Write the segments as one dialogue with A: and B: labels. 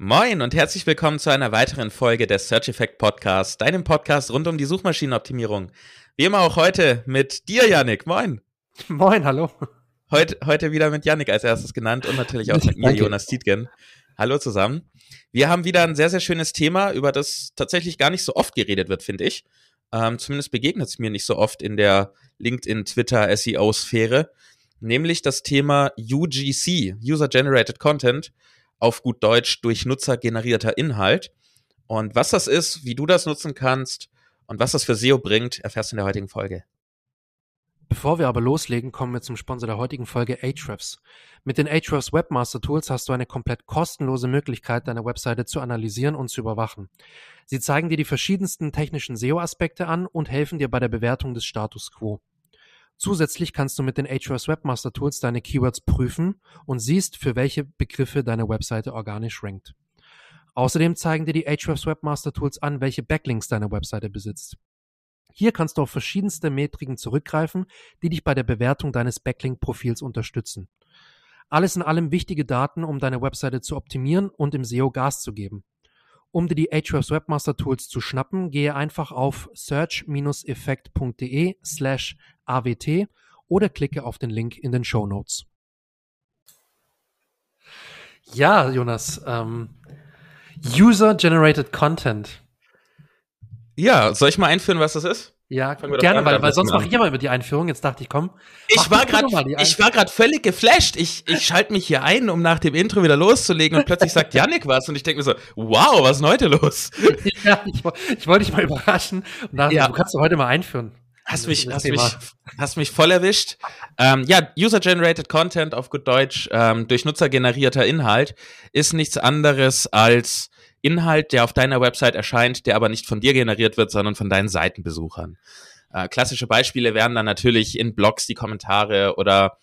A: Moin und herzlich willkommen zu einer weiteren Folge des Search Effect Podcasts, deinem Podcast rund um die Suchmaschinenoptimierung. Wie immer auch heute mit dir, Yannick. Moin.
B: Moin, hallo.
A: Heute, heute wieder mit Yannick als erstes genannt und natürlich auch mit mir, Jonas Tietgen. Hallo zusammen. Wir haben wieder ein sehr, sehr schönes Thema, über das tatsächlich gar nicht so oft geredet wird, finde ich. Ähm, zumindest begegnet es mir nicht so oft in der LinkedIn, Twitter, SEO-Sphäre. Nämlich das Thema UGC, User Generated Content auf gut Deutsch durch Nutzer generierter Inhalt. Und was das ist, wie du das nutzen kannst und was das für SEO bringt, erfährst du in der heutigen Folge.
B: Bevor wir aber loslegen, kommen wir zum Sponsor der heutigen Folge Ahrefs. Mit den Ahrefs Webmaster Tools hast du eine komplett kostenlose Möglichkeit, deine Webseite zu analysieren und zu überwachen. Sie zeigen dir die verschiedensten technischen SEO-Aspekte an und helfen dir bei der Bewertung des Status quo. Zusätzlich kannst du mit den Ahrefs Webmaster Tools deine Keywords prüfen und siehst, für welche Begriffe deine Webseite organisch rankt. Außerdem zeigen dir die Ahrefs Webmaster Tools an, welche Backlinks deine Webseite besitzt. Hier kannst du auf verschiedenste Metriken zurückgreifen, die dich bei der Bewertung deines Backlink-Profils unterstützen. Alles in allem wichtige Daten, um deine Webseite zu optimieren und im SEO Gas zu geben. Um dir die Ahrefs Webmaster Tools zu schnappen, gehe einfach auf search-effekt.de slash awt oder klicke auf den Link in den Show Notes. Ja, Jonas, ähm, User-Generated Content.
A: Ja, soll ich mal einführen, was das ist?
B: Ja, gerne, weil, weil sonst mache ich immer über die Einführung. Jetzt dachte ich, komm.
A: Ich war gerade, ich war gerade völlig geflasht. Ich, ich schalte mich hier ein, um nach dem Intro wieder loszulegen und plötzlich sagt Yannick was und ich denke mir so, wow, was ist denn heute los?
B: ja, ich, ich wollte dich mal überraschen und dachte, ja. du kannst du heute mal einführen.
A: Hast mich, hast mich, hast mich voll erwischt. Ähm, ja, User-Generated Content auf gut Deutsch ähm, durch Nutzer generierter Inhalt ist nichts anderes als Inhalt, der auf deiner Website erscheint, der aber nicht von dir generiert wird, sondern von deinen Seitenbesuchern. Äh, klassische Beispiele wären dann natürlich in Blogs die Kommentare oder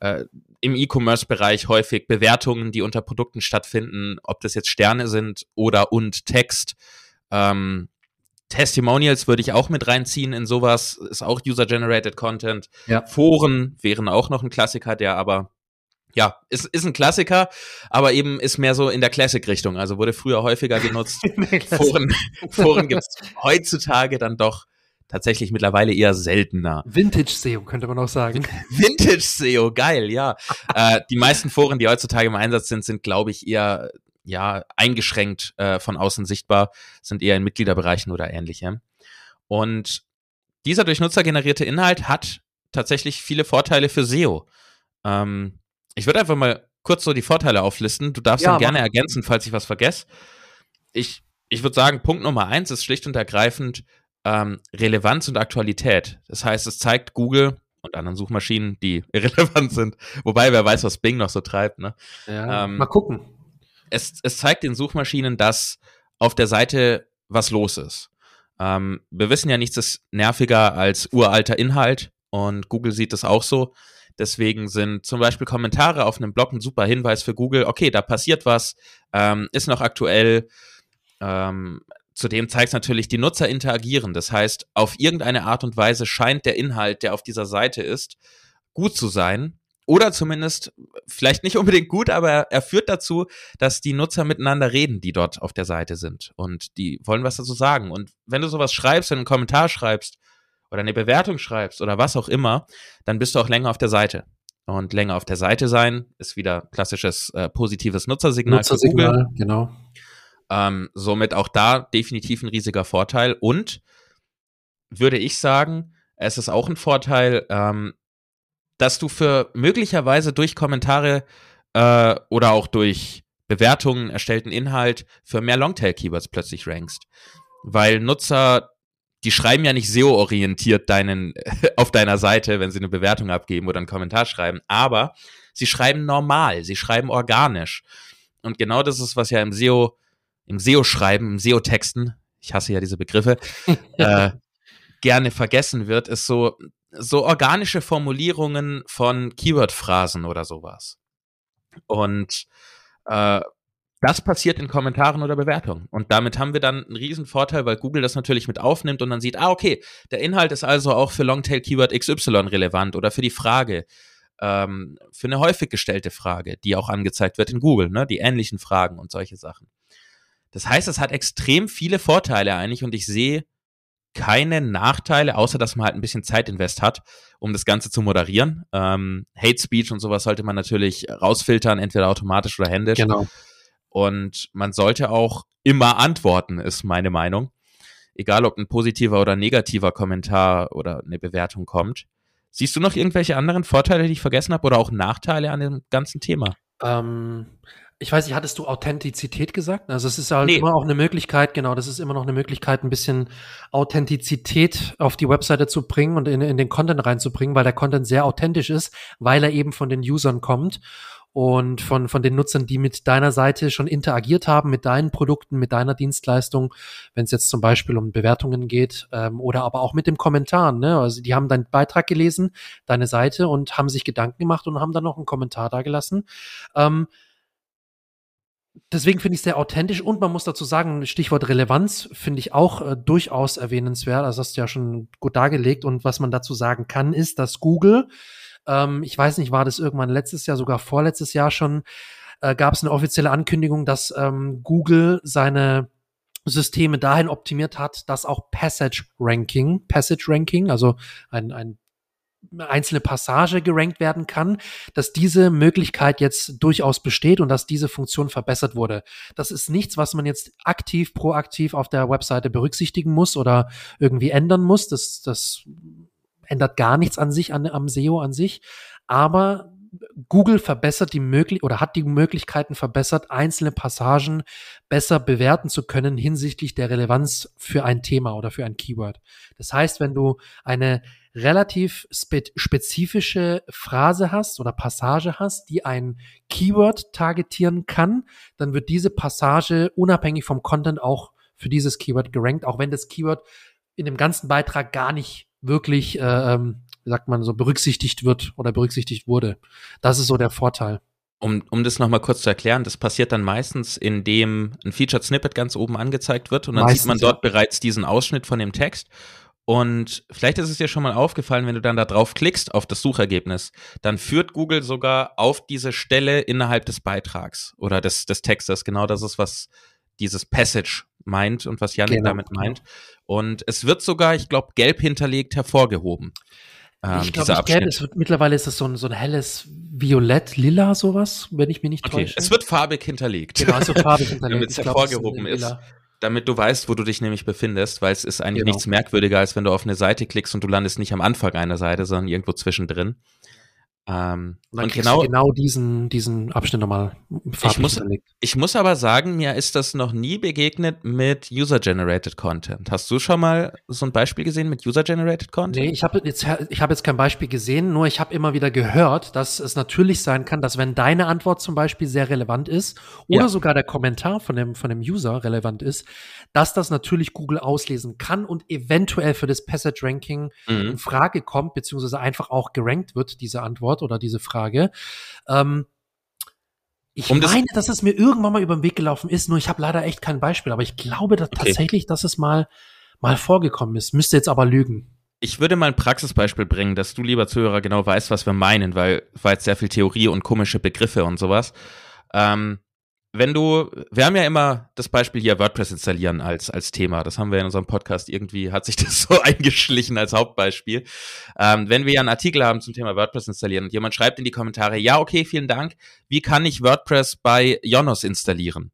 A: äh, im E-Commerce-Bereich häufig Bewertungen, die unter Produkten stattfinden, ob das jetzt Sterne sind oder und Text. Ähm, Testimonials würde ich auch mit reinziehen in sowas, ist auch User-Generated Content. Ja. Foren wären auch noch ein Klassiker, der aber ja, ist, ist ein Klassiker, aber eben ist mehr so in der Classic-Richtung. Also wurde früher häufiger genutzt. Foren, Foren gibt es heutzutage dann doch tatsächlich mittlerweile eher seltener.
B: Vintage SEO könnte man auch sagen.
A: Vintage SEO, geil, ja. äh, die meisten Foren, die heutzutage im Einsatz sind, sind, glaube ich, eher ja eingeschränkt äh, von außen sichtbar, sind eher in Mitgliederbereichen oder ähnlichem. Und dieser durch Nutzer generierte Inhalt hat tatsächlich viele Vorteile für SEO. Ähm, ich würde einfach mal kurz so die Vorteile auflisten. Du darfst ja, dann gerne ergänzen, falls ich was vergesse. Ich, ich würde sagen, Punkt Nummer eins ist schlicht und ergreifend ähm, Relevanz und Aktualität. Das heißt, es zeigt Google und anderen Suchmaschinen, die irrelevant sind. Wobei, wer weiß, was Bing noch so treibt. Ne?
B: Ja, ähm, mal gucken.
A: Es, es zeigt den Suchmaschinen, dass auf der Seite was los ist. Ähm, wir wissen ja, nichts ist nerviger als uralter Inhalt und Google sieht das auch so. Deswegen sind zum Beispiel Kommentare auf einem Blog ein super Hinweis für Google. Okay, da passiert was, ähm, ist noch aktuell. Ähm, zudem zeigt es natürlich, die Nutzer interagieren. Das heißt, auf irgendeine Art und Weise scheint der Inhalt, der auf dieser Seite ist, gut zu sein. Oder zumindest, vielleicht nicht unbedingt gut, aber er führt dazu, dass die Nutzer miteinander reden, die dort auf der Seite sind. Und die wollen was dazu sagen. Und wenn du sowas schreibst, wenn du einen Kommentar schreibst, oder eine Bewertung schreibst oder was auch immer, dann bist du auch länger auf der Seite. Und länger auf der Seite sein ist wieder klassisches äh, positives Nutzersignal.
B: Nutzersignal, genau.
A: Ähm, somit auch da definitiv ein riesiger Vorteil. Und würde ich sagen, es ist auch ein Vorteil, ähm, dass du für möglicherweise durch Kommentare äh, oder auch durch Bewertungen erstellten Inhalt für mehr Longtail-Keywords plötzlich rankst. Weil Nutzer die schreiben ja nicht SEO-orientiert deinen, auf deiner Seite, wenn sie eine Bewertung abgeben oder einen Kommentar schreiben, aber sie schreiben normal, sie schreiben organisch. Und genau das ist, was ja im SEO, im SEO-Schreiben, im SEO-Texten, ich hasse ja diese Begriffe, äh, gerne vergessen wird, ist so, so organische Formulierungen von Keyword-Phrasen oder sowas. Und äh, das passiert in Kommentaren oder Bewertungen. Und damit haben wir dann einen riesen Vorteil, weil Google das natürlich mit aufnimmt und dann sieht, ah, okay, der Inhalt ist also auch für Longtail-Keyword XY relevant oder für die Frage, ähm, für eine häufig gestellte Frage, die auch angezeigt wird in Google, ne, die ähnlichen Fragen und solche Sachen. Das heißt, es hat extrem viele Vorteile eigentlich und ich sehe keine Nachteile, außer dass man halt ein bisschen Zeitinvest hat, um das Ganze zu moderieren. Ähm, Hate Speech und sowas sollte man natürlich rausfiltern, entweder automatisch oder händisch.
B: Genau.
A: Und man sollte auch immer antworten, ist meine Meinung. Egal, ob ein positiver oder negativer Kommentar oder eine Bewertung kommt. Siehst du noch irgendwelche anderen Vorteile, die ich vergessen habe, oder auch Nachteile an dem ganzen Thema?
B: Ähm, ich weiß nicht, hattest du Authentizität gesagt? Also es ist halt
A: Nee.
B: immer auch eine Möglichkeit, genau, das ist immer noch eine Möglichkeit, ein bisschen Authentizität auf die Webseite zu bringen und in, in den Content reinzubringen, weil der Content sehr authentisch ist, weil er eben von den Usern kommt und von, von den Nutzern, die mit deiner Seite schon interagiert haben, mit deinen Produkten, mit deiner Dienstleistung, wenn es jetzt zum Beispiel um Bewertungen geht ähm, oder aber auch mit dem Kommentaren. Ne? Also die haben deinen Beitrag gelesen, deine Seite und haben sich Gedanken gemacht und haben dann noch einen Kommentar da gelassen. Ähm, deswegen finde ich es sehr authentisch und man muss dazu sagen, Stichwort Relevanz finde ich auch äh, durchaus erwähnenswert. Also hast du ja schon gut dargelegt und was man dazu sagen kann, ist, dass Google, ähm, ich weiß nicht, war das irgendwann letztes Jahr, sogar vorletztes Jahr schon, äh, gab es eine offizielle Ankündigung, dass ähm, Google seine Systeme dahin optimiert hat, dass auch Passage Ranking, Passage Ranking, also ein, ein einzelne Passage gerankt werden kann, dass diese Möglichkeit jetzt durchaus besteht und dass diese Funktion verbessert wurde. Das ist nichts, was man jetzt aktiv, proaktiv auf der Webseite berücksichtigen muss oder irgendwie ändern muss. Das, das ändert gar nichts an sich, an, am SEO an sich. Aber Google verbessert die möglich oder hat die Möglichkeiten verbessert, einzelne Passagen besser bewerten zu können hinsichtlich der Relevanz für ein Thema oder für ein Keyword. Das heißt, wenn du eine relativ spe spezifische Phrase hast oder Passage hast, die ein Keyword targetieren kann, dann wird diese Passage unabhängig vom Content auch für dieses Keyword gerankt, auch wenn das Keyword in dem ganzen Beitrag gar nicht wirklich, äh, ähm, wie sagt man so, berücksichtigt wird oder berücksichtigt wurde. Das ist so der Vorteil.
A: Um, um das nochmal kurz zu erklären, das passiert dann meistens, indem ein Featured Snippet ganz oben angezeigt wird und dann
B: Meistens,
A: sieht man dort bereits diesen Ausschnitt von dem Text. Und vielleicht ist es dir schon mal aufgefallen, wenn du dann da drauf klickst auf das Suchergebnis, dann führt Google sogar auf diese Stelle innerhalb des Beitrags oder des, des Textes. Genau das ist, was dieses Passage meint und was Janik
B: Genau,
A: damit meint. Und es wird sogar, ich glaube, gelb hinterlegt hervorgehoben. ähm,
B: ich glaube, es wird, mittlerweile ist es so ein, so ein helles Violett, lila, sowas, wenn ich mich nicht
A: Okay,
B: täusche.
A: es wird farbig hinterlegt.
B: genau, also farbig hinterlegt.
A: Damit es
B: es
A: hervorgehoben ist.
B: lila.
A: damit du weißt, wo du dich nämlich befindest, weil es ist eigentlich
B: Genau.
A: nichts merkwürdiger, als wenn du auf eine Seite klickst und du landest nicht am Anfang einer Seite, sondern irgendwo zwischendrin. Ähm,
B: Und dann
A: und genau,
B: du genau diesen, diesen Abschnitt nochmal farblich
A: muss-
B: hinterlegt.
A: ich muss aber sagen, mir ist das noch nie begegnet mit User-Generated Content. Hast du schon mal so ein Beispiel gesehen mit User-Generated Content?
B: Nee, ich habe jetzt, ich habe jetzt kein Beispiel gesehen, nur ich habe immer wieder gehört, dass es natürlich sein kann, dass wenn deine Antwort zum Beispiel sehr relevant ist oder
A: Ja.
B: sogar der Kommentar von dem, von dem User relevant ist, dass das natürlich Google auslesen kann und eventuell für das Passage Ranking
A: Mhm.
B: in Frage kommt, beziehungsweise einfach auch gerankt wird, diese Antwort oder diese Frage. Ähm, ich
A: Um das-
B: meine, dass es mir irgendwann mal über den Weg gelaufen ist, nur ich habe leider echt kein Beispiel, aber ich glaube dass
A: Okay.
B: tatsächlich, dass es mal, mal vorgekommen ist. Müsste jetzt aber lügen.
A: Ich würde mal ein Praxisbeispiel bringen, dass du, lieber Zuhörer, genau weißt, was wir meinen, weil es war jetzt sehr viel Theorie und komische Begriffe und sowas. Ähm, wenn du, wir haben ja immer das Beispiel hier WordPress installieren als, als Thema. Das haben wir in unserem Podcast irgendwie, hat sich das so eingeschlichen als Hauptbeispiel. Ähm, wenn wir ja einen Artikel haben zum Thema WordPress installieren und jemand schreibt in die Kommentare, ja, okay, vielen Dank, wie kann ich WordPress bei Jonos installieren?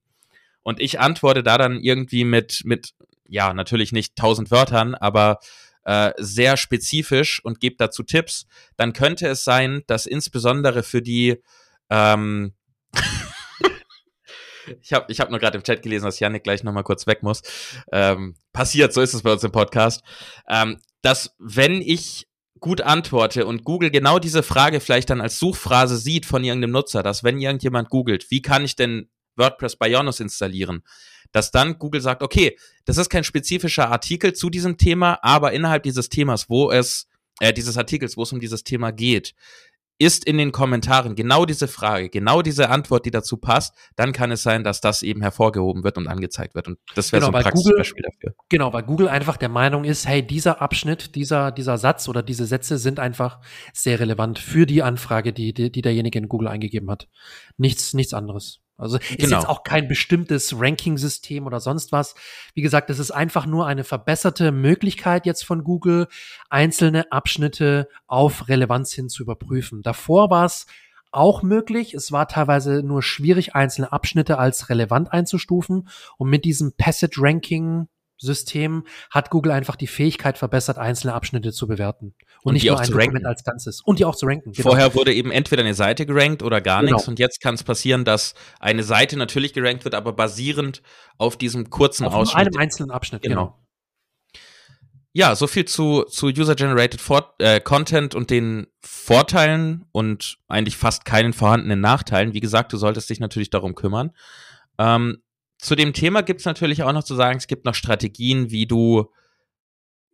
A: Und ich antworte da dann irgendwie mit, mit, ja, natürlich nicht tausend Wörtern, aber äh, sehr spezifisch und gebe dazu Tipps, dann könnte es sein, dass insbesondere für die ähm, ich habe ich hab nur gerade im Chat gelesen, dass Yannick gleich nochmal kurz weg muss. Ähm, passiert, so ist es bei uns im Podcast. Ähm, dass wenn ich gut antworte und Google genau diese Frage vielleicht dann als Suchphrase sieht von irgendeinem Nutzer, dass wenn irgendjemand googelt, wie kann ich denn WordPress bei Jonas installieren, dass dann Google sagt, okay, das ist kein spezifischer Artikel zu diesem Thema, aber innerhalb dieses Themas, wo es, äh, dieses Artikels, wo es um dieses Thema geht, ist in den Kommentaren genau diese Frage, genau diese Antwort, die dazu passt, dann kann es sein, dass das eben hervorgehoben wird und angezeigt wird. Und das wäre
B: Genau,
A: so ein Praxisbeispiel dafür.
B: Genau, weil Google einfach der Meinung ist, hey, dieser Abschnitt, dieser, dieser Satz oder diese Sätze sind einfach sehr relevant für die Anfrage, die, die, die derjenige in Google eingegeben hat. Nichts, nichts anderes. Also ist genau. jetzt auch kein bestimmtes Ranking-System oder sonst was. Wie gesagt, es ist einfach nur eine verbesserte Möglichkeit jetzt von Google, einzelne Abschnitte auf Relevanz hin zu überprüfen. Davor war es auch möglich. Es war teilweise nur schwierig, einzelne Abschnitte als relevant einzustufen. Und mit diesem Passage Ranking System hat Google einfach die Fähigkeit verbessert, einzelne Abschnitte zu bewerten.
A: Und, und nicht nur ein Dokument
B: als Ganzes. Und die auch zu ranken.
A: Genau. Vorher wurde eben entweder eine Seite gerankt oder gar genau. nichts. Und jetzt kann es passieren, dass eine Seite natürlich gerankt wird, aber basierend auf diesem kurzen auf
B: Ausschnitt. einem einzelnen Abschnitt, genau. genau.
A: Ja, so viel zu, zu User-Generated äh, Content und den Vorteilen und eigentlich fast keinen vorhandenen Nachteilen. Wie gesagt, du solltest dich natürlich darum kümmern. Ähm, zu dem Thema gibt es natürlich auch noch zu sagen, es gibt noch Strategien, wie du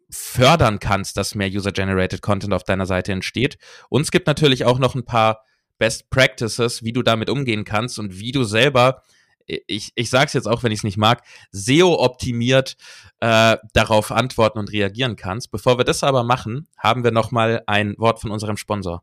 A: fördern kannst, dass mehr User-Generated Content auf deiner Seite entsteht. Und es gibt natürlich auch noch ein paar Best Practices, wie du damit umgehen kannst und wie du selber, ich, ich sage es jetzt auch, wenn ich es nicht mag, SEO-optimiert äh, darauf antworten und reagieren kannst. Bevor wir das aber machen, haben wir noch mal ein Wort von unserem Sponsor.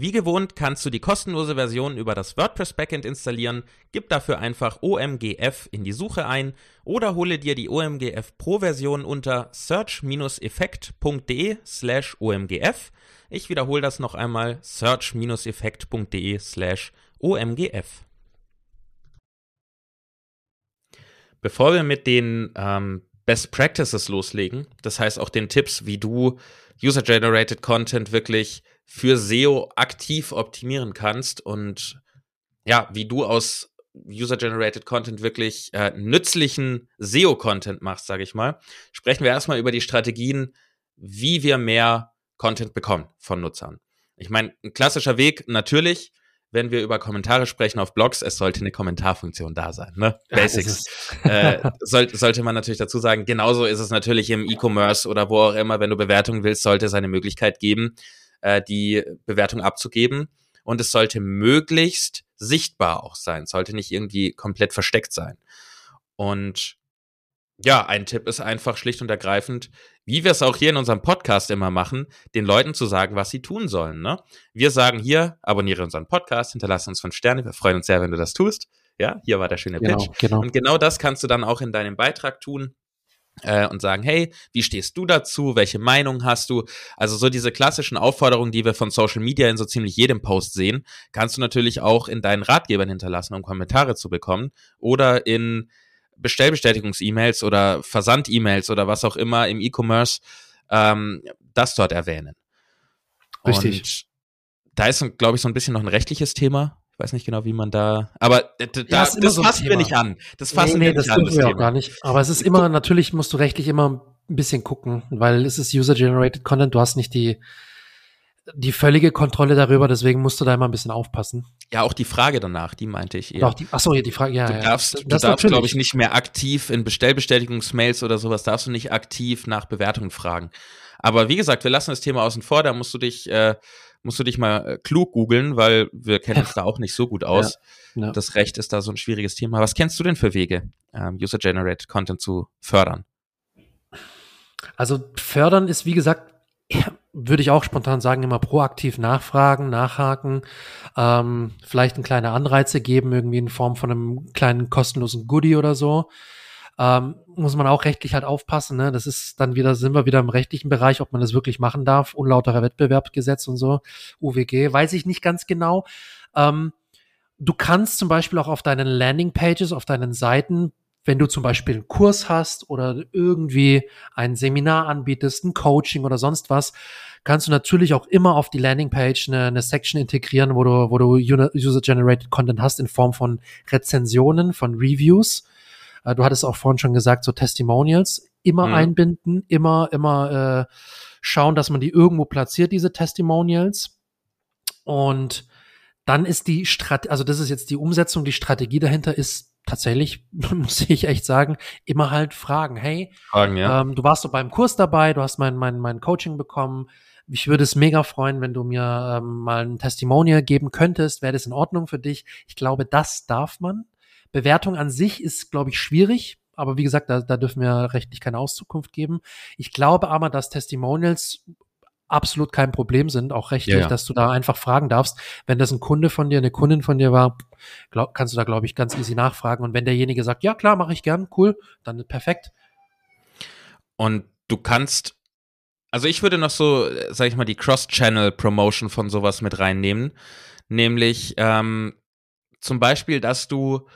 A: Wie gewohnt kannst du die kostenlose Version über das WordPress Backend installieren, gib dafür einfach OMGF in die Suche ein oder hole dir die OMGF Pro Version unter search-effekt.de slash OMGF. Ich wiederhole das noch einmal, search-effekt.de slash OMGF. Bevor wir mit den ähm, Best Practices loslegen, das heißt auch den Tipps, wie du User-Generated Content wirklich für SEO aktiv optimieren kannst und ja, wie du aus User-Generated Content wirklich äh, nützlichen SEO-Content machst, sage ich mal, sprechen wir erstmal über die Strategien, wie wir mehr Content bekommen von Nutzern. Ich meine, ein klassischer Weg natürlich, wenn wir über Kommentare sprechen auf Blogs, es sollte eine Kommentarfunktion da sein. Ne? Basics. äh, soll, sollte man natürlich dazu sagen. Genauso ist es natürlich im E-Commerce oder wo auch immer, wenn du Bewertungen willst, sollte es eine Möglichkeit geben, äh, die Bewertung abzugeben. Und es sollte möglichst sichtbar auch sein, sollte nicht irgendwie komplett versteckt sein. Und ja, ein Tipp ist einfach schlicht und ergreifend, wie wir es auch hier in unserem Podcast immer machen, den Leuten zu sagen, was sie tun sollen. Ne? Wir sagen hier, abonniere unseren Podcast, hinterlasse uns fünf Sterne. Wir freuen uns sehr, wenn du das tust. Ja, hier war der schöne genau, Pitch. Genau. Und genau das kannst du dann auch in deinem Beitrag tun äh, und sagen, hey, wie stehst du dazu? Welche Meinung hast du? Also so diese klassischen Aufforderungen, die wir von Social Media in so ziemlich jedem Post sehen, kannst du natürlich auch in deinen Ratgebern hinterlassen, um Kommentare zu bekommen oder in Bestellbestätigungs-E-Mails oder Versand-E-Mails oder was auch immer im E-Commerce ähm, das dort erwähnen.
B: Richtig.
A: Und da ist, glaube ich, so ein bisschen noch ein rechtliches Thema. Ich weiß nicht genau, wie man da. Aber da,
B: ja, das
A: so fassen wir nicht an.
B: Das fassen nee, nee, wir nicht das an. Das wir auch gar nicht. Aber es ist immer, natürlich musst du rechtlich immer ein bisschen gucken, weil es ist User-Generated Content. Du hast nicht die, die völlige Kontrolle darüber, deswegen musst du da immer ein bisschen aufpassen.
A: Ja, auch die Frage danach, die meinte ich
B: eher. Auch die, ach so, die Frage, ja.
A: Du
B: ja,
A: darfst, das, du das darfst, glaube ich, nicht mehr aktiv in Bestellbestätigungsmails oder sowas, darfst du nicht aktiv nach Bewertungen fragen. Aber wie gesagt, wir lassen das Thema außen vor, da musst du dich äh, musst du dich mal äh, klug googeln, weil wir kennen uns da auch nicht so gut aus. Ja, ja. Das Recht ist da so ein schwieriges Thema. Was kennst du denn für Wege, ähm, User-Generated Content zu fördern?
B: Also fördern ist, wie gesagt, würde ich auch spontan sagen, immer proaktiv nachfragen, nachhaken, ähm, vielleicht ein kleine Anreize geben, irgendwie in Form von einem kleinen kostenlosen Goodie oder so. Ähm, muss man auch rechtlich halt aufpassen. Ne? Das ist dann wieder, sind wir wieder im rechtlichen Bereich, ob man das wirklich machen darf. Unlauterer Wettbewerbsgesetz und so, UWG, weiß ich nicht ganz genau. Ähm, du kannst zum Beispiel auch auf deinen Landingpages, auf deinen Seiten, wenn du zum Beispiel einen Kurs hast oder irgendwie ein Seminar anbietest, ein Coaching oder sonst was, kannst du natürlich auch immer auf die Landingpage eine, eine Section integrieren, wo du, wo du User-Generated Content hast in Form von Rezensionen, von Reviews Äh, du hattest auch vorhin schon gesagt, so Testimonials immer mhm. einbinden, immer, immer äh, schauen, dass man die irgendwo platziert, diese Testimonials. Und dann ist die Strategie, also das ist jetzt die Umsetzung, die Strategie dahinter ist tatsächlich, muss ich echt sagen, immer halt fragen, hey, fragen, ja. ähm, du warst doch beim Kurs dabei, du hast mein, mein, mein Coaching bekommen, ich würde es mega freuen, wenn du mir ähm, mal ein Testimonial geben könntest. Wäre das in Ordnung für dich? Ich glaube, das darf man. Bewertung an sich ist, glaube ich, schwierig. Aber wie gesagt, da, da dürfen wir rechtlich keine Auszukunft geben. Ich glaube aber, dass Testimonials absolut kein Problem sind, auch rechtlich, ja, ja. dass du da einfach fragen darfst. Wenn das ein Kunde von dir, eine Kundin von dir war, glaub, kannst du da, glaube ich, ganz easy nachfragen. Und wenn derjenige sagt, ja klar, mache ich gern, cool, dann perfekt.
A: Und du kannst, also ich würde noch so, sag ich mal, die Cross-Channel-Promotion von sowas mit reinnehmen. Nämlich ähm, zum Beispiel, dass du,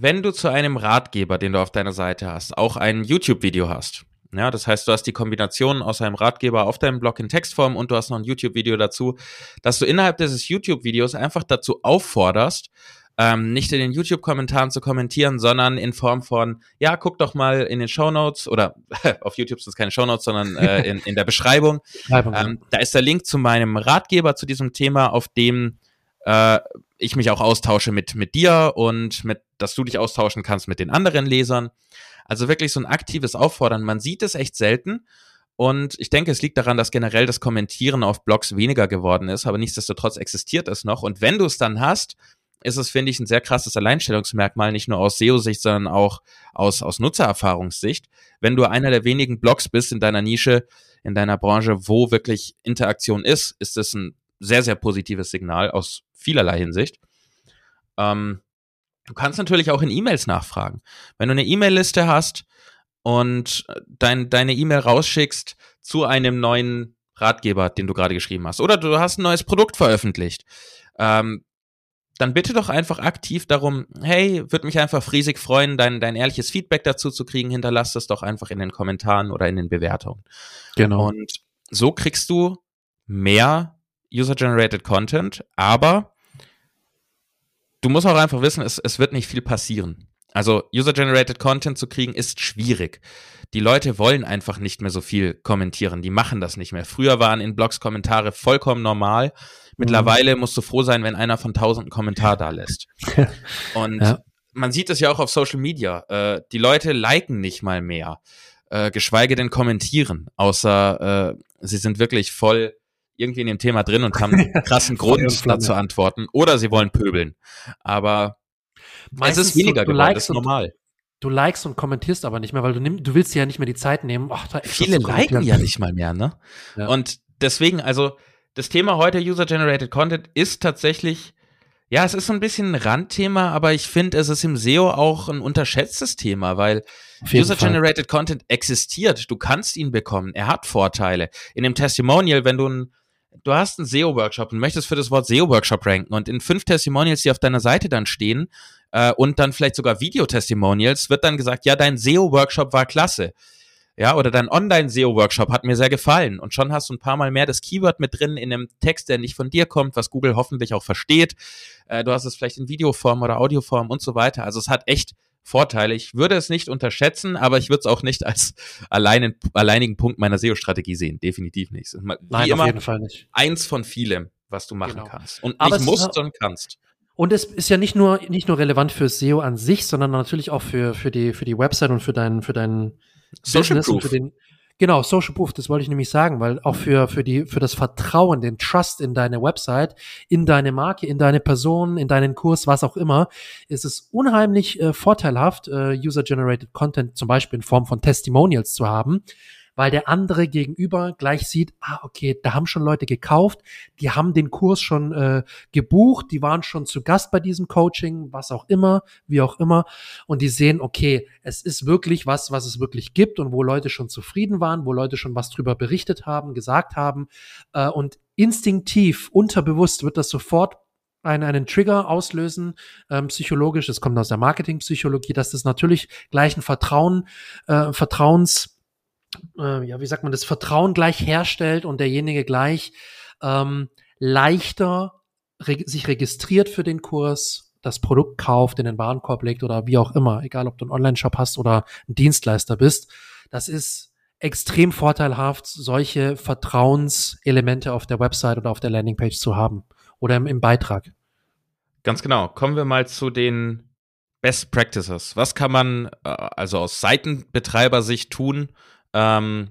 A: wenn du zu einem Ratgeber, den du auf deiner Seite hast, auch ein YouTube-Video hast, ja, das heißt, du hast die Kombination aus einem Ratgeber auf deinem Blog in Textform und du hast noch ein YouTube-Video dazu, dass du innerhalb dieses YouTube-Videos einfach dazu aufforderst, ähm, nicht in den YouTube-Kommentaren zu kommentieren, sondern in Form von, ja, guck doch mal in den Show Notes oder auf YouTube sind es keine Show Notes, sondern äh, in, in der Beschreibung. ähm, da ist der Link zu meinem Ratgeber zu diesem Thema, auf dem äh, ich mich auch austausche mit, mit dir und mit, dass du dich austauschen kannst mit den anderen Lesern. Also wirklich so ein aktives Auffordern. Man sieht es echt selten. Und ich denke, es liegt daran, dass generell das Kommentieren auf Blogs weniger geworden ist, aber nichtsdestotrotz existiert es noch. Und wenn du es dann hast, ist es, finde ich, ein sehr krasses Alleinstellungsmerkmal, nicht nur aus SEO-Sicht, sondern auch aus, aus Nutzererfahrungssicht. Wenn du einer der wenigen Blogs bist in deiner Nische, in deiner Branche, wo wirklich Interaktion ist, ist es ein sehr, sehr positives Signal aus vielerlei Hinsicht. Ähm, Du kannst natürlich auch in E-Mails nachfragen. Wenn du eine E-Mail-Liste hast und dein, deine E-Mail rausschickst zu einem neuen Ratgeber, den du gerade geschrieben hast, oder du hast ein neues Produkt veröffentlicht, ähm, dann bitte doch einfach aktiv darum, hey, würde mich einfach riesig freuen, dein, dein ehrliches Feedback dazu zu kriegen. Hinterlass es doch einfach in den Kommentaren oder in den Bewertungen. Genau. Und so kriegst du mehr User-Generated Content, aber du musst auch einfach wissen, es, es wird nicht viel passieren. Also User-Generated Content zu kriegen ist schwierig. Die Leute wollen einfach nicht mehr so viel kommentieren. Die machen das nicht mehr. Früher waren in Blogs Kommentare vollkommen normal. Mittlerweile mhm. musst du froh sein, wenn einer von tausend einen Kommentar da lässt. Und ja. man sieht es ja auch auf Social Media. Äh, die Leute liken nicht mal mehr, äh, geschweige denn kommentieren, außer äh, sie sind wirklich voll irgendwie in dem Thema drin und haben einen krassen Grund dazu antworten. Oder sie wollen pöbeln. Aber Meistens es ist weniger
B: du, du geworden, das ist normal. Du likest und kommentierst aber nicht mehr, weil du, nimm, du willst ja nicht mehr die Zeit nehmen.
A: Ach, Viele liken ja nicht mal mehr, ne? Ja. Und deswegen, also das Thema heute User-Generated Content ist tatsächlich, ja, es ist so ein bisschen ein Randthema, aber ich finde, es ist im SEO auch ein unterschätztes Thema, weil User-Generated Content existiert. Du kannst ihn bekommen. Er hat Vorteile. In dem Testimonial, wenn du ein du hast einen SEO-Workshop und möchtest für das Wort SEO-Workshop ranken und in fünf Testimonials, die auf deiner Seite dann stehen äh, und dann vielleicht sogar Video-Testimonials, wird dann gesagt, ja, dein SEO-Workshop war klasse. Ja, oder dein Online-SEO-Workshop hat mir sehr gefallen. Und schon hast du ein paar Mal mehr das Keyword mit drin in einem Text, der nicht von dir kommt, was Google hoffentlich auch versteht. Äh, du hast es vielleicht in Videoform oder Audioform und so weiter. Also es hat echt Vorteile. Ich würde es nicht unterschätzen, aber ich würde es auch nicht als alleinen, alleinigen Punkt meiner SEO-Strategie sehen. Definitiv nicht. Wie
B: Nein, immer, auf jeden Fall nicht.
A: Eins von vielem, was du machen genau. kannst.
B: Und aber nicht musst, sondern kannst. Und es ist ja nicht nur, nicht nur relevant für SEO an sich, sondern natürlich auch für, für die, für die Website und für deinen, für deinen Social Business Proof. und für den, Genau, Social Proof, das wollte ich nämlich sagen, weil auch für, für die, für das Vertrauen, den Trust in deine Website, in deine Marke, in deine Person, in deinen Kurs, was auch immer, ist es unheimlich äh, vorteilhaft, äh, User-Generated Content zum Beispiel in Form von Testimonials zu haben, weil der andere gegenüber gleich sieht, ah, okay, da haben schon Leute gekauft, die haben den Kurs schon äh, gebucht, die waren schon zu Gast bei diesem Coaching, was auch immer, wie auch immer, und die sehen, okay, es ist wirklich was, was es wirklich gibt und wo Leute schon zufrieden waren, wo Leute schon was drüber berichtet haben, gesagt haben, äh, und instinktiv, unterbewusst wird das sofort einen, einen Trigger auslösen, ähm, psychologisch, das kommt aus der Marketingpsychologie, dass das natürlich gleich ein Vertrauen, äh, Vertrauens äh, ja, wie sagt man, das Vertrauen gleich herstellt und derjenige gleich ähm, leichter re sich registriert für den Kurs, das Produkt kauft, in den Warenkorb legt oder wie auch immer, egal ob du einen Online-Shop hast oder ein Dienstleister bist. Das ist extrem vorteilhaft, solche Vertrauenselemente auf der Website oder auf der Landingpage zu haben oder im, im Beitrag.
A: Ganz genau. Kommen wir mal zu den Best Practices. Was kann man äh, also aus Seitenbetreiber-Sicht tun, ähm,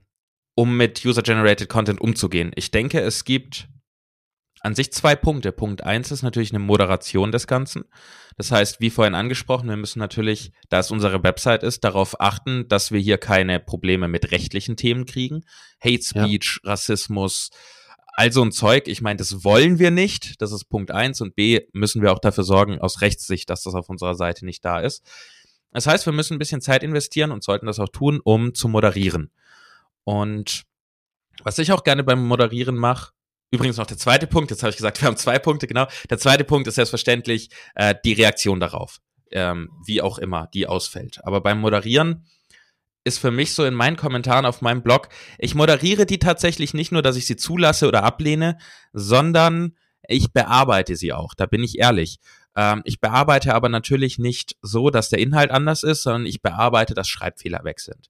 A: um mit User-Generated Content umzugehen? Ich denke, es gibt an sich zwei Punkte. Punkt eins ist natürlich eine Moderation des Ganzen. Das heißt, wie vorhin angesprochen, wir müssen natürlich, da es unsere Website ist, darauf achten, dass wir hier keine Probleme mit rechtlichen Themen kriegen. Hate Speech, ja. Rassismus, all so ein Zeug. Ich meine, das wollen wir nicht. Das ist Punkt eins. Und B, müssen wir auch dafür sorgen, aus Rechtssicht, dass das auf unserer Seite nicht da ist. Das heißt, wir müssen ein bisschen Zeit investieren und sollten das auch tun, um zu moderieren. Und was ich auch gerne beim Moderieren mache, Übrigens noch der zweite Punkt, jetzt habe ich gesagt, wir haben zwei Punkte, genau. Der zweite Punkt ist selbstverständlich äh, die Reaktion darauf, ähm, wie auch immer die ausfällt. Aber beim Moderieren ist für mich so in meinen Kommentaren auf meinem Blog, ich moderiere die tatsächlich nicht nur, dass ich sie zulasse oder ablehne, sondern ich bearbeite sie auch, da bin ich ehrlich. Ähm, ich bearbeite aber natürlich nicht so, dass der Inhalt anders ist, sondern ich bearbeite, dass Schreibfehler weg sind.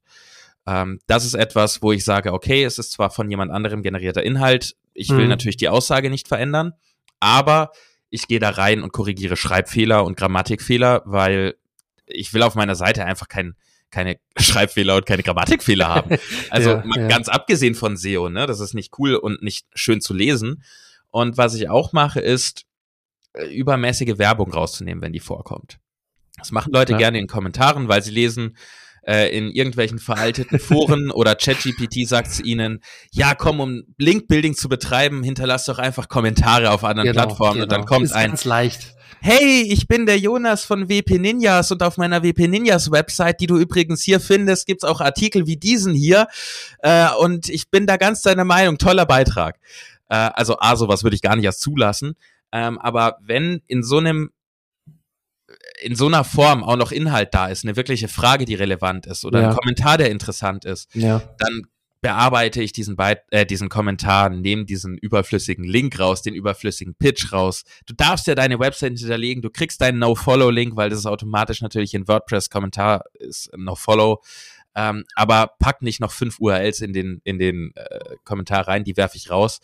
A: Ähm, das ist etwas, wo ich sage, okay, es ist zwar von jemand anderem generierter Inhalt, ich will mhm. natürlich die Aussage nicht verändern, aber ich gehe da rein und korrigiere Schreibfehler und Grammatikfehler, weil ich will auf meiner Seite einfach kein, keine Schreibfehler und keine Grammatikfehler haben. Also ja, ja. ganz abgesehen von SEO, ne, das ist nicht cool und nicht schön zu lesen. Und was ich auch mache, ist übermäßige Werbung rauszunehmen, wenn die vorkommt. Das machen Leute ja. gerne in Kommentaren, weil sie lesen, äh, in irgendwelchen veralteten Foren oder ChatGPT sagt es ihnen, ja komm, um Link-Building zu betreiben, hinterlass doch einfach Kommentare auf anderen genau, Plattformen genau. und dann genau. kommt
B: Ist
A: ein
B: ganz leicht.
A: Hey, ich bin der Jonas von WP Ninjas und auf meiner WP Ninjas Website, die du übrigens hier findest, gibt's auch Artikel wie diesen hier äh, und ich bin da ganz deiner Meinung, toller Beitrag. Äh, also A, sowas würde ich gar nicht erst zulassen. Ähm, aber wenn in so einem in so einer Form auch noch Inhalt da ist, eine wirkliche Frage, die relevant ist oder ja. ein Kommentar, der interessant ist,
B: ja.
A: dann bearbeite ich diesen, Beit äh, diesen Kommentar, nehme diesen überflüssigen Link raus, den überflüssigen Pitch raus. Du darfst ja deine Website hinterlegen, du kriegst deinen No-Follow-Link, weil das ist automatisch natürlich in WordPress-Kommentar ist No-Follow. Ähm, aber pack nicht noch fünf URLs in den, in den äh, Kommentar rein, die werfe ich raus.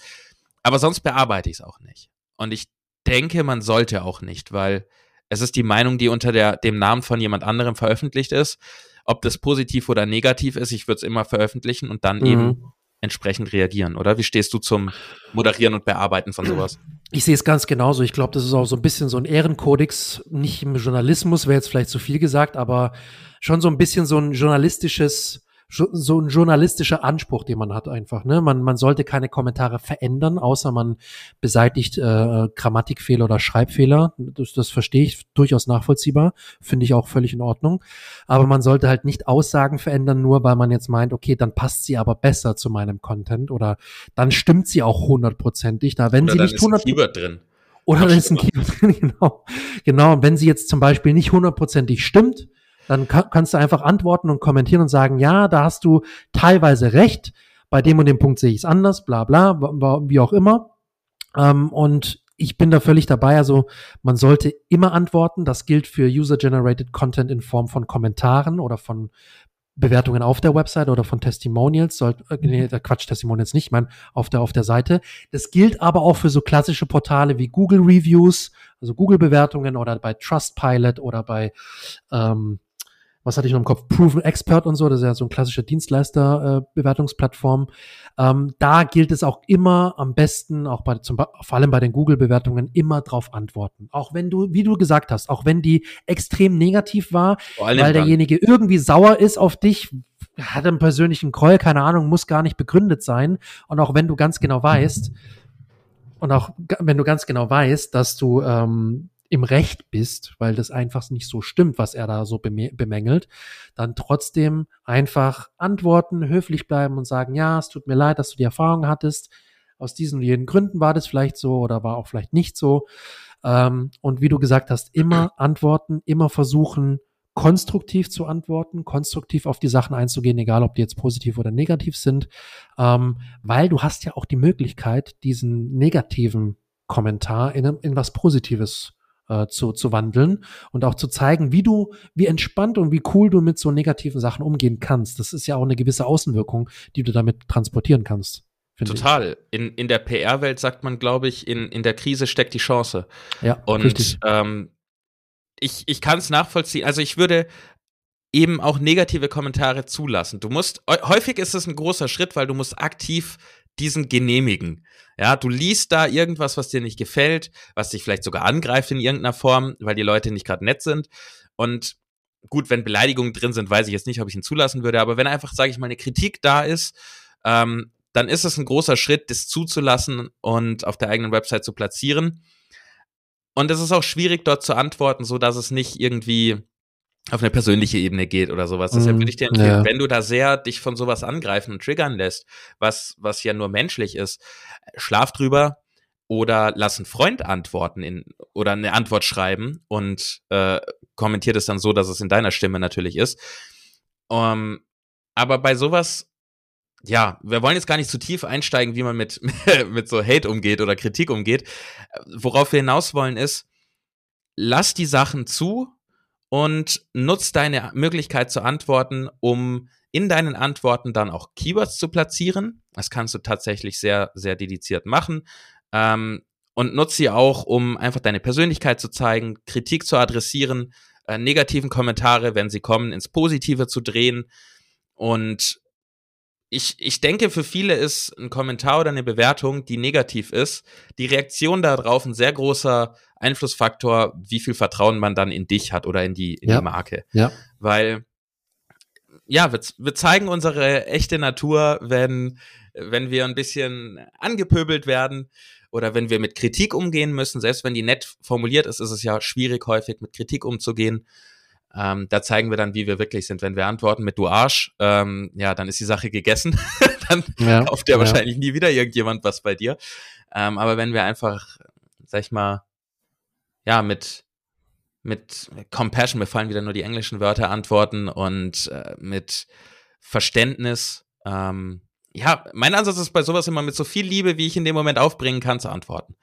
A: Aber sonst bearbeite ich es auch nicht. Und ich denke, man sollte auch nicht, weil es ist die Meinung, die unter der, dem Namen von jemand anderem veröffentlicht ist. Ob das positiv oder negativ ist, ich würde es immer veröffentlichen und dann mhm. eben entsprechend reagieren, oder? Wie stehst du zum Moderieren und Bearbeiten von sowas?
B: Ich sehe es ganz genauso. Ich glaube, das ist auch so ein bisschen so ein Ehrenkodex, nicht im Journalismus, wäre jetzt vielleicht zu viel gesagt, aber schon so ein bisschen so ein journalistisches so ein journalistischer Anspruch, den man hat einfach. Ne? Man, man sollte keine Kommentare verändern, außer man beseitigt äh, Grammatikfehler oder Schreibfehler. Das, das verstehe ich durchaus nachvollziehbar, finde ich auch völlig in Ordnung. Aber man sollte halt nicht Aussagen verändern, nur weil man jetzt meint, okay, dann passt sie aber besser zu meinem Content oder dann stimmt sie auch hundertprozentig. Da wenn
A: oder
B: sie nicht
A: hundert drin.
B: Oder dann ist ein Keyword drin, genau. Genau, wenn sie jetzt zum Beispiel nicht hundertprozentig stimmt, dann kann, kannst du einfach antworten und kommentieren und sagen, ja, da hast du teilweise recht, bei dem und dem Punkt sehe ich es anders, bla bla, wie auch immer. Ähm, und ich bin da völlig dabei. Also man sollte immer antworten. Das gilt für User-Generated Content in Form von Kommentaren oder von Bewertungen auf der Website oder von Testimonials, soll, äh, nee, Quatsch, Testimonials nicht, man auf der auf der Seite. Das gilt aber auch für so klassische Portale wie Google Reviews, also Google Bewertungen oder bei Trustpilot oder bei ähm, was hatte ich noch im Kopf? Proven Expert und so, das ist ja so ein klassischer Dienstleister-Bewertungsplattform. Äh, ähm, da gilt es auch immer am besten, auch bei, zum, vor allem bei den Google-Bewertungen, immer drauf antworten. Auch wenn du, wie du gesagt hast, auch wenn die extrem negativ war, weil derjenige irgendwie sauer ist auf dich, hat einen persönlichen Groll, keine Ahnung, muss gar nicht begründet sein. Und auch wenn du ganz genau weißt, und auch wenn du ganz genau weißt, dass du ähm, im Recht bist, weil das einfach nicht so stimmt, was er da so bemängelt, dann trotzdem einfach antworten, höflich bleiben und sagen, ja, es tut mir leid, dass du die Erfahrung hattest. Aus diesen und jenen Gründen war das vielleicht so oder war auch vielleicht nicht so. Ähm, und wie du gesagt hast, immer antworten, immer versuchen, konstruktiv zu antworten, konstruktiv auf die Sachen einzugehen, egal ob die jetzt positiv oder negativ sind, ähm, weil du hast ja auch die Möglichkeit, diesen negativen Kommentar in, in was Positives äh, zu, zu wandeln und auch zu zeigen, wie du, wie entspannt und wie cool du mit so negativen Sachen umgehen kannst. Das ist ja auch eine gewisse Außenwirkung, die du damit transportieren kannst.
A: Total. Ich. In, in der PR-Welt sagt man, glaube ich, in, in der Krise steckt die Chance.
B: Ja,
A: und richtig. Ähm, ich, ich kann es nachvollziehen. Also ich würde eben auch negative Kommentare zulassen. Du musst, häufig ist es ein großer Schritt, weil du musst aktiv diesen genehmigen. Ja, du liest da irgendwas, was dir nicht gefällt, was dich vielleicht sogar angreift in irgendeiner Form, weil die Leute nicht gerade nett sind. Und gut, wenn Beleidigungen drin sind, weiß ich jetzt nicht, ob ich ihn zulassen würde, aber wenn einfach, sage ich mal, eine Kritik da ist, ähm, dann ist es ein großer Schritt, das zuzulassen und auf der eigenen Website zu platzieren. Und es ist auch schwierig, dort zu antworten, so dass es nicht irgendwie auf eine persönliche Ebene geht oder sowas. Deshalb würde ich dir empfehlen, ja. wenn du da sehr dich von sowas angreifen und triggern lässt, was, was ja nur menschlich ist, schlaf drüber oder lass einen Freund antworten in, oder eine Antwort schreiben und äh, kommentiert es dann so, dass es in deiner Stimme natürlich ist. Um, ähm, aber bei sowas, ja, wir wollen jetzt gar nicht zu tief einsteigen, wie man mit, mit so Hate umgeht oder Kritik umgeht. Worauf wir hinaus wollen ist, lass die Sachen zu, und nutz deine Möglichkeit zu antworten, um in deinen Antworten dann auch Keywords zu platzieren. Das kannst du tatsächlich sehr, sehr dediziert machen. Ähm, und nutze sie auch, um einfach deine Persönlichkeit zu zeigen, Kritik zu adressieren, äh, negativen Kommentare, wenn sie kommen, ins Positive zu drehen. Und ich, ich denke, für viele ist ein Kommentar oder eine Bewertung, die negativ ist, die Reaktion darauf ein sehr großer Einflussfaktor, wie viel Vertrauen man dann in dich hat oder in die, in
B: ja.
A: die Marke.
B: Ja.
A: Weil, ja, wir, wir zeigen unsere echte Natur, wenn, wenn wir ein bisschen angepöbelt werden oder wenn wir mit Kritik umgehen müssen. Selbst wenn die nett formuliert ist, ist es ja schwierig, häufig mit Kritik umzugehen. Ähm, da zeigen wir dann, wie wir wirklich sind. Wenn wir antworten mit du Arsch, ähm, ja, dann ist die Sache gegessen. dann ja, kauft ja wahrscheinlich nie wieder irgendjemand was bei dir. Ähm, aber wenn wir einfach, sag ich mal, ja, mit, mit Compassion, mir fallen wieder nur die englischen Wörter, antworten und äh, mit Verständnis. Ähm, ja, mein Ansatz ist bei sowas immer mit so viel Liebe, wie ich in dem Moment aufbringen kann, zu antworten.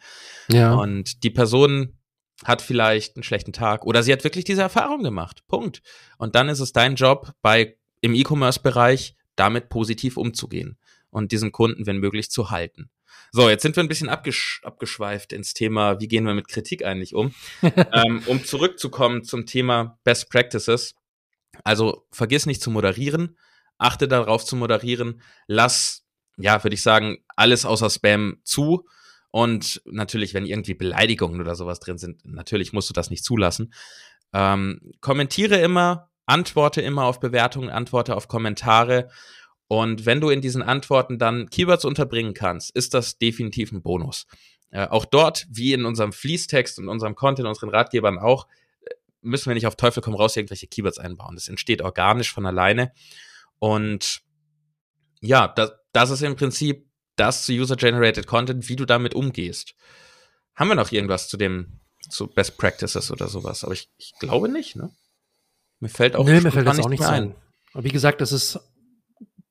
B: Ja.
A: Und die Person hat vielleicht einen schlechten Tag oder sie hat wirklich diese Erfahrung gemacht. Punkt. Und dann ist es dein Job, bei im E-Commerce-Bereich damit positiv umzugehen und diesen Kunden, wenn möglich, zu halten. So, jetzt sind wir ein bisschen abgesch abgeschweift ins Thema, wie gehen wir mit Kritik eigentlich um? ähm, um zurückzukommen zum Thema Best Practices. Also vergiss nicht zu moderieren, achte darauf zu moderieren, lass, ja, würde ich sagen, alles außer Spam zu. Und natürlich, wenn irgendwie Beleidigungen oder sowas drin sind, natürlich musst du das nicht zulassen. Ähm, kommentiere immer, antworte immer auf Bewertungen, antworte auf Kommentare und wenn du in diesen Antworten dann Keywords unterbringen kannst, ist das definitiv ein Bonus. Äh, auch dort, wie in unserem Fließtext und unserem Content, unseren Ratgebern auch, äh, müssen wir nicht auf Teufel komm raus irgendwelche Keywords einbauen. Das entsteht organisch von alleine. Und ja, das, das ist im Prinzip das zu User-Generated Content, wie du damit umgehst. Haben wir noch irgendwas zu dem, zu Best Practices oder sowas? Aber ich, ich glaube nicht, ne? Mir fällt auch,
B: nee, mir fällt das auch nicht ein. ein. Wie gesagt, das ist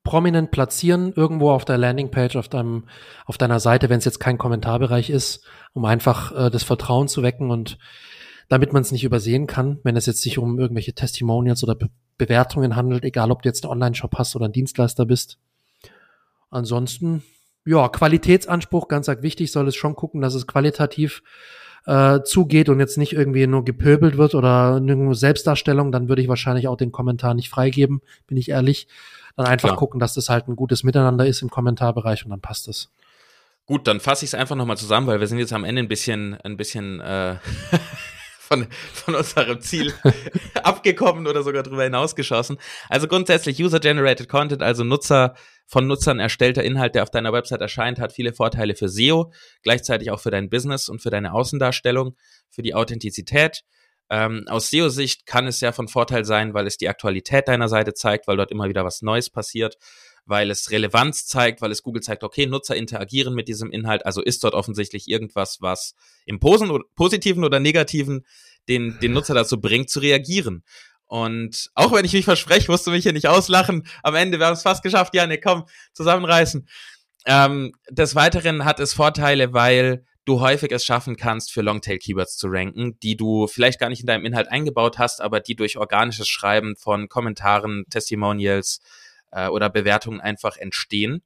B: prominent platzieren, irgendwo auf der Landingpage, auf deinem, auf deiner Seite, wenn es jetzt kein Kommentarbereich ist, um einfach äh, das Vertrauen zu wecken und damit man es nicht übersehen kann, wenn es jetzt sich um irgendwelche Testimonials oder Be Bewertungen handelt, egal ob du jetzt einen Online-Shop hast oder ein Dienstleister bist. Ansonsten, ja, Qualitätsanspruch, ganz arg wichtig, soll es schon gucken, dass es qualitativ äh, zugeht und jetzt nicht irgendwie nur gepöbelt wird oder nur Selbstdarstellung, dann würde ich wahrscheinlich auch den Kommentar nicht freigeben, bin ich ehrlich. Dann einfach Klar. gucken, dass das halt ein gutes Miteinander ist im Kommentarbereich und dann passt es.
A: Gut, dann fasse ich es einfach nochmal zusammen, weil wir sind jetzt am Ende ein bisschen, ein bisschen äh, von, von unserem Ziel abgekommen oder sogar drüber hinausgeschossen. Also grundsätzlich User-Generated Content, also Nutzer von Nutzern erstellter Inhalt, der auf deiner Website erscheint, hat viele Vorteile für SEO, gleichzeitig auch für dein Business und für deine Außendarstellung, für die Authentizität. Ähm, aus SEO-Sicht kann es ja von Vorteil sein, weil es die Aktualität deiner Seite zeigt, weil dort immer wieder was Neues passiert, weil es Relevanz zeigt, weil es Google zeigt, okay, Nutzer interagieren mit diesem Inhalt, also ist dort offensichtlich irgendwas, was im positiven oder negativen den, den Nutzer dazu bringt, zu reagieren. Und auch wenn ich mich verspreche, musst du mich hier nicht auslachen. Am Ende, wir haben es fast geschafft. Ja, ne, komm, zusammenreißen. Ähm, des Weiteren hat es Vorteile, weil du häufig es schaffen kannst, für Longtail-Keywords zu ranken, die du vielleicht gar nicht in deinem Inhalt eingebaut hast, aber die durch organisches Schreiben von Kommentaren, Testimonials äh, oder Bewertungen einfach entstehen.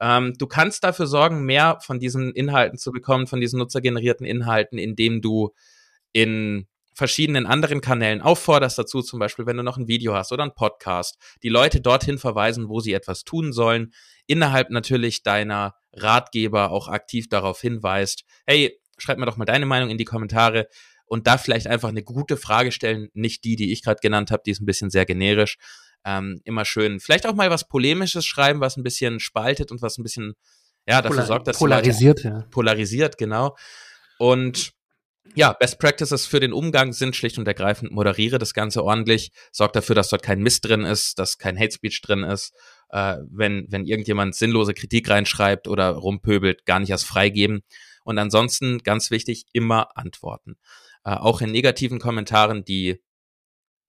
A: Ähm, du kannst dafür sorgen, mehr von diesen Inhalten zu bekommen, von diesen nutzergenerierten Inhalten, indem du in verschiedenen anderen Kanälen aufforderst dazu, zum Beispiel, wenn du noch ein Video hast oder ein Podcast, die Leute dorthin verweisen, wo sie etwas tun sollen, innerhalb natürlich deiner Ratgeber auch aktiv darauf hinweist, hey, schreib mir doch mal deine Meinung in die Kommentare und da vielleicht einfach eine gute Frage stellen, nicht die, die ich gerade genannt habe, die ist ein bisschen sehr generisch. Ähm, immer schön. Vielleicht auch mal was Polemisches schreiben, was ein bisschen spaltet und was ein bisschen, ja, dafür
B: Polar
A: sorgt, dass
B: polarisiert, ja.
A: polarisiert, genau. Und ja, Best Practices für den Umgang sind schlicht und ergreifend, moderiere das Ganze ordentlich, sorg dafür, dass dort kein Mist drin ist, dass kein Hate Speech drin ist. Äh, wenn, wenn irgendjemand sinnlose Kritik reinschreibt oder rumpöbelt, gar nicht erst freigeben. Und ansonsten, ganz wichtig, immer antworten. Äh, auch in negativen Kommentaren, die,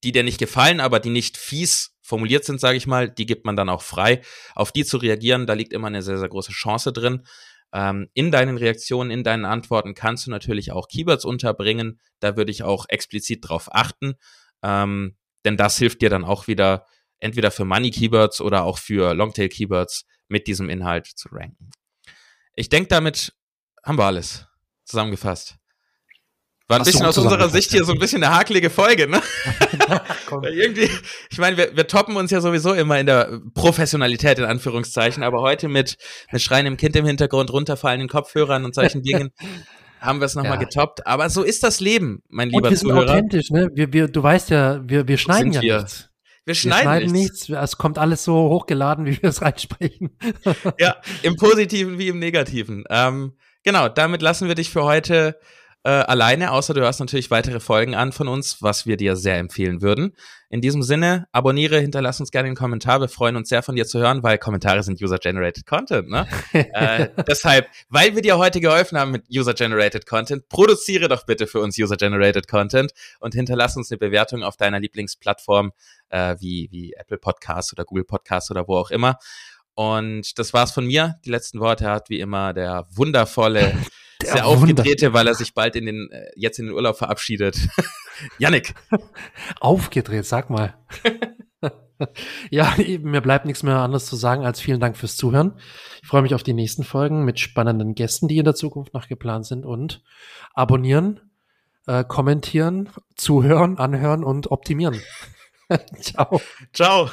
A: die dir nicht gefallen, aber die nicht fies formuliert sind, sage ich mal, die gibt man dann auch frei. Auf die zu reagieren, da liegt immer eine sehr, sehr große Chance drin. Ähm, in deinen Reaktionen, in deinen Antworten kannst du natürlich auch Keywords unterbringen. Da würde ich auch explizit drauf achten, ähm, denn das hilft dir dann auch wieder entweder für Money Keywords oder auch für Longtail Keywords mit diesem Inhalt zu ranken. Ich denke, damit haben wir alles zusammengefasst. War ein
B: Hast
A: bisschen aus unserer Sicht hier so ein bisschen eine hakelige Folge, ne? Irgendwie, ich meine, wir, wir toppen uns ja sowieso immer in der Professionalität in Anführungszeichen, aber heute mit, mit schreiendem Kind im Hintergrund, runterfallenden Kopfhörern und solchen Dingen haben wir es nochmal
B: Ja.
A: getoppt. Aber so ist das Leben, mein
B: Und
A: lieber
B: wir sind
A: Zuhörer.
B: authentisch, ne? Wir, wir, du weißt ja, wir, wir schneiden
A: Sind
B: ja
A: wir.
B: nichts.
A: Wir
B: Wir
A: schneiden,
B: schneiden
A: nichts.
B: nichts. Es kommt alles so hochgeladen, wie wir es reinsprechen.
A: Ja, im Positiven wie im Negativen. Ähm, genau, damit lassen wir dich für heute äh, alleine, außer du hörst natürlich weitere Folgen an von uns, was wir dir sehr empfehlen würden. In diesem Sinne, abonniere, hinterlass uns gerne einen Kommentar. Wir freuen uns sehr von dir zu hören, weil Kommentare sind User-Generated Content. Ne? äh, deshalb, weil wir dir heute geholfen haben mit User-Generated Content, produziere doch bitte für uns User-Generated Content und hinterlass uns eine Bewertung auf deiner Lieblingsplattform äh, wie, wie Apple Podcasts oder Google Podcasts oder wo auch immer. Und das war's von mir. Die letzten Worte hat wie immer der wundervolle,
B: Der
A: sehr aufgedrehte, weil er sich bald in den, äh, jetzt in den Urlaub verabschiedet. Yannick.
B: Aufgedreht, sag mal. ja, mir bleibt nichts mehr anderes zu sagen als vielen Dank fürs Zuhören. Ich freue mich auf die nächsten Folgen mit spannenden Gästen, die in der Zukunft noch geplant sind und abonnieren, äh, kommentieren, zuhören, anhören und optimieren. Ciao.
A: Ciao.